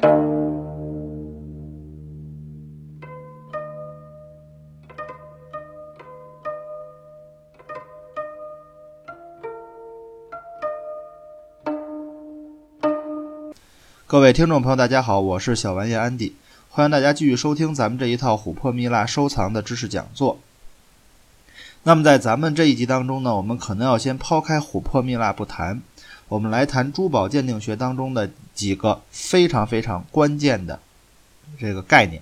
各位听众朋友，大家好，我是小玩意安迪，欢迎大家继续收听咱们这一套琥珀蜜蜡收藏的知识讲座。那么在咱们这一集当中呢，我们可能要先抛开琥珀蜜蜡不谈，我们来谈珠宝鉴定学当中的几个非常非常关键的这个概念。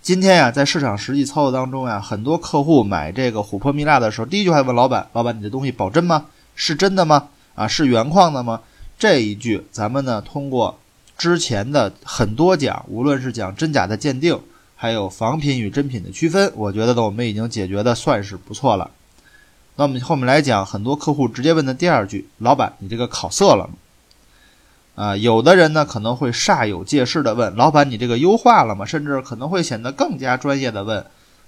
今天呀，在市场实际操作当中呀，很多客户买这个琥珀蜜蜡的时候，第一句话问老板：“老板，你的东西保真吗？是真的吗？啊，是原矿的吗？”这一句，咱们呢通过之前的很多讲，无论是讲真假的鉴定，还有仿品与真品的区分，我觉得呢我们已经解决的算是不错了。那我们后面来讲，很多客户直接问的第二句：“老板，你这个考色了吗？”啊，有的人呢可能会煞有介事的问：“老板，你这个优化了吗？”甚至可能会显得更加专业的问：“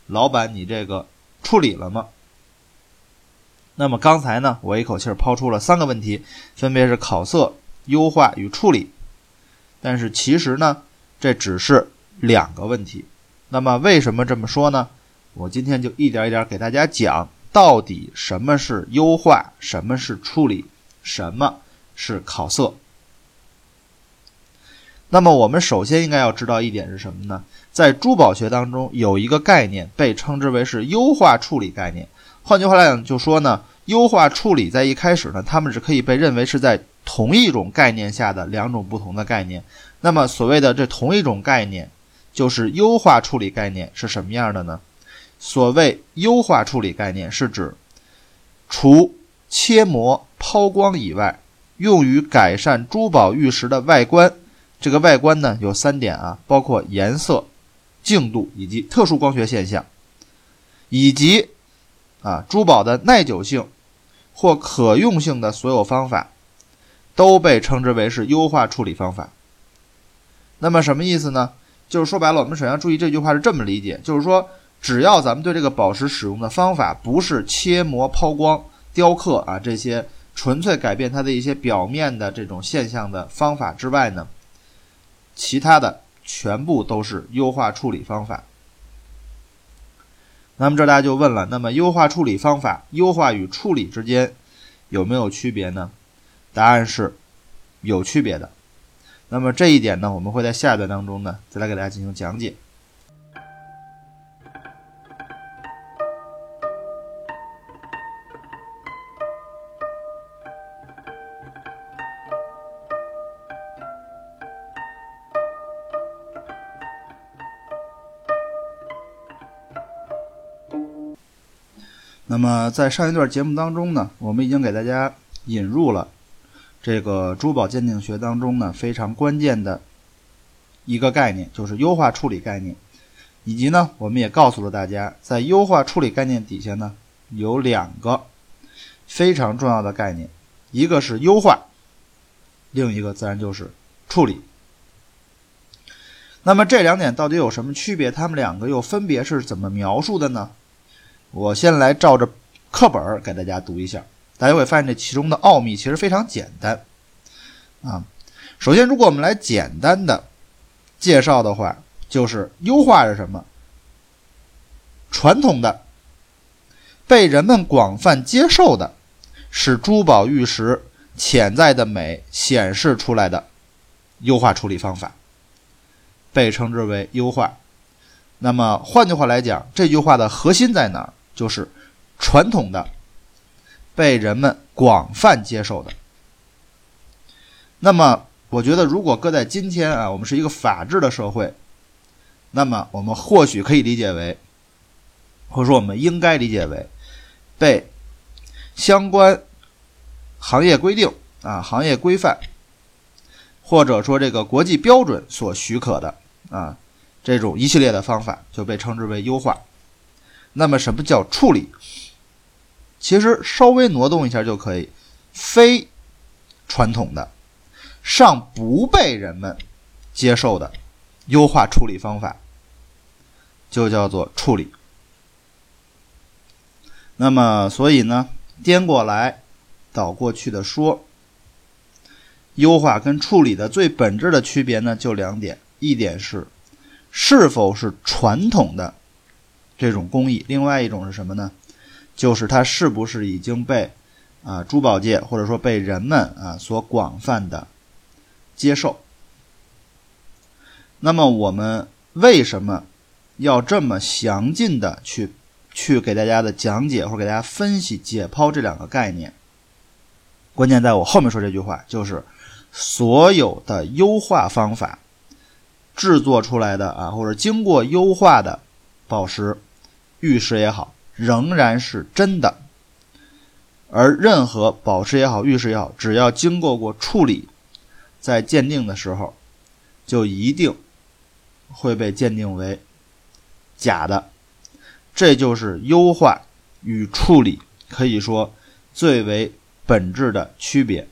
老板，你这个处理了吗？”那么刚才呢，我一口气抛出了三个问题，分别是考色、优化与处理。但是其实呢，这只是两个问题。那么为什么这么说呢？我今天就一点一点给大家讲，到底什么是优化，什么是处理，什么是考色。那么我们首先应该要知道一点是什么呢？在珠宝学当中有一个概念被称之为是优化处理概念。换句话来讲，就说呢，优化处理在一开始呢，它们是可以被认为是在同一种概念下的两种不同的概念。那么所谓的这同一种概念，就是优化处理概念是什么样的呢？所谓优化处理概念，是指除切磨、抛光以外，用于改善珠宝玉石的外观。这个外观呢有三点啊，包括颜色、净度以及特殊光学现象，以及。啊，珠宝的耐久性或可用性的所有方法，都被称之为是优化处理方法。那么什么意思呢？就是说白了，我们首先注意这句话是这么理解，就是说，只要咱们对这个宝石使用的方法不是切磨、抛光、雕刻啊这些纯粹改变它的一些表面的这种现象的方法之外呢，其他的全部都是优化处理方法。那么这大家就问了，那么优化处理方法，优化与处理之间有没有区别呢？答案是有区别的。那么这一点呢，我们会在下一段当中呢，再来给大家进行讲解。那么在上一段节目当中呢，我们已经给大家引入了这个珠宝鉴定学当中呢非常关键的一个概念，就是优化处理概念，以及呢我们也告诉了大家，在优化处理概念底下呢有两个非常重要的概念，一个是优化，另一个自然就是处理。那么这两点到底有什么区别？它们两个又分别是怎么描述的呢？我先来照着课本给大家读一下，大家会发现这其中的奥秘其实非常简单啊。首先，如果我们来简单的介绍的话，就是优化是什么？传统的、被人们广泛接受的，使珠宝玉石潜在的美显示出来的优化处理方法，被称之为优化。那么换句话来讲，这句话的核心在哪儿？就是传统的，被人们广泛接受的。那么，我觉得如果搁在今天啊，我们是一个法治的社会，那么我们或许可以理解为，或者说我们应该理解为，被相关行业规定啊、行业规范，或者说这个国际标准所许可的啊这种一系列的方法，就被称之为优化。那么，什么叫处理？其实稍微挪动一下就可以，非传统的、尚不被人们接受的优化处理方法，就叫做处理。那么，所以呢，颠过来倒过去的说，优化跟处理的最本质的区别呢，就两点：一点是是否是传统的这种工艺，另外一种是什么呢？就是它是不是已经被啊珠宝界或者说被人们啊所广泛的接受。那么我们为什么要这么详尽的去去给大家的讲解或者给大家分析解剖这两个概念？关键在我后面说这句话，就是所有的优化方法制作出来的啊，或者经过优化的宝石、玉石也好，仍然是真的。而任何宝石也好、玉石也好，只要经过过处理，在鉴定的时候，就一定会被鉴定为假的。这就是优化与处理可以说最为。本质的区别。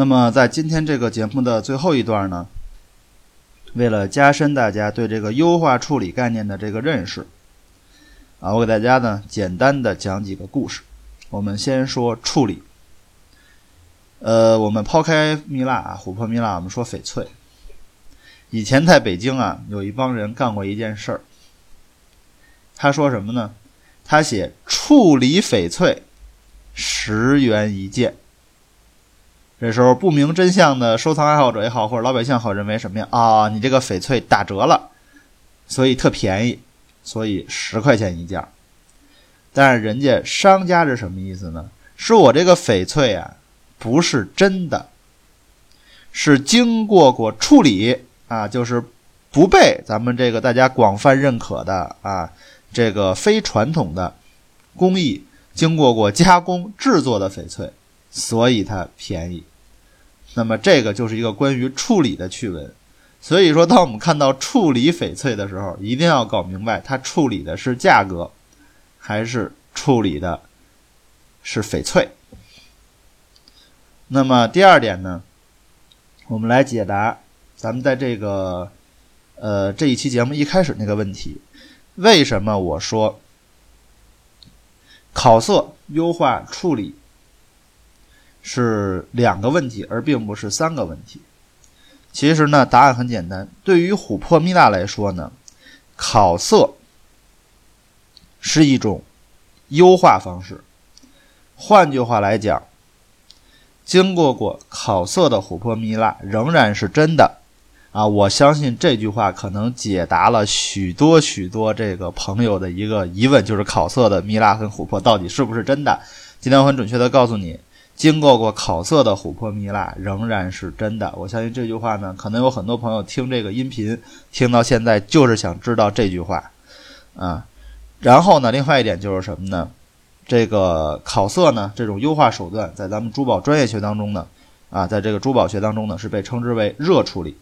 那么，在今天这个节目的最后一段呢，为了加深大家对这个优化处理概念的这个认识。啊，我给大家呢简单的讲几个故事。我们先说处理。呃，我们抛开蜜蜡啊，琥珀蜜蜡，我们说翡翠。以前在北京啊，有一帮人干过一件事儿。他说什么呢？他写处理翡翠十元一件。这时候不明真相的收藏爱好者也好，或者老百姓好认为什么呀？啊，你这个翡翠打折了，所以特便宜。所以十块钱一件，但是人家商家是什么意思呢？是我这个翡翠啊，不是真的，是经过过处理啊，就是不被咱们这个大家广泛认可的啊，这个非传统的工艺经过过加工制作的翡翠，所以它便宜。那么这个就是一个关于处理的趣闻。所以说，当我们看到处理翡翠的时候，一定要搞明白它处理的是价格，还是处理的是翡翠。那么第二点呢，我们来解答咱们在这个呃这一期节目一开始那个问题：为什么我说考色、优化、处理是两个问题，而并不是三个问题？其实呢，答案很简单。对于琥珀蜜蜡来说呢，烤色是一种优化方式。换句话来讲，经过过烤色的琥珀蜜蜡仍然是真的啊！我相信这句话可能解答了许多许多这个朋友的一个疑问，就是烤色的蜜蜡跟琥珀到底是不是真的？今天我很准确的告诉你。经过过烤色的琥珀蜜蜡仍然是真的。我相信这句话呢，可能有很多朋友听这个音频听到现在就是想知道这句话啊。然后呢，另外一点就是什么呢？这个烤色呢，这种优化手段在咱们珠宝专业学当中呢，啊，在这个珠宝学当中呢，是被称之为热处理。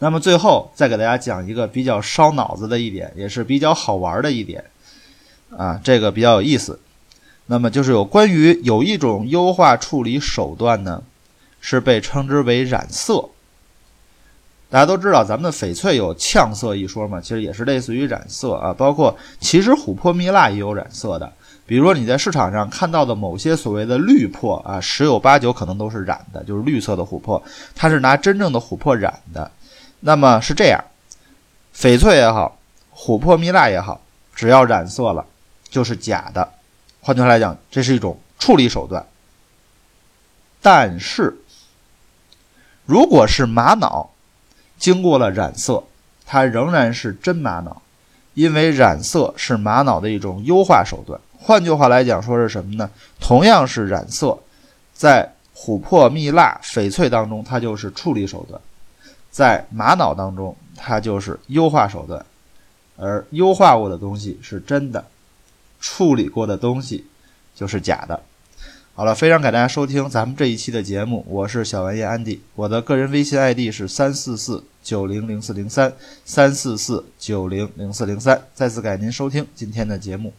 那么最后再给大家讲一个比较烧脑子的一点，也是比较好玩的一点啊，这个比较有意思。那么就是有关于有一种优化处理手段呢，是被称之为染色。大家都知道，咱们的翡翠有呛色一说嘛，其实也是类似于染色啊。包括其实琥珀蜜蜡也有染色的，比如说你在市场上看到的某些所谓的绿珀啊，十有八九可能都是染的，就是绿色的琥珀，它是拿真正的琥珀染的。那么是这样，翡翠也好，琥珀蜜蜡也好，只要染色了，就是假的。换句话来讲，这是一种处理手段。但是，如果是玛瑙经过了染色，它仍然是真玛瑙，因为染色是玛瑙的一种优化手段。换句话来讲，说是什么呢？同样是染色，在琥珀、蜜蜡、翡翠当中，它就是处理手段；在玛瑙当中，它就是优化手段。而优化过的东西是真的。处理过的东西就是假的。好了，非常感谢大家收听咱们这一期的节目，我是小玩意安迪，我的个人微信 ID 是三四四九零零四零三三四四九零零四零三。再次感谢您收听今天的节目。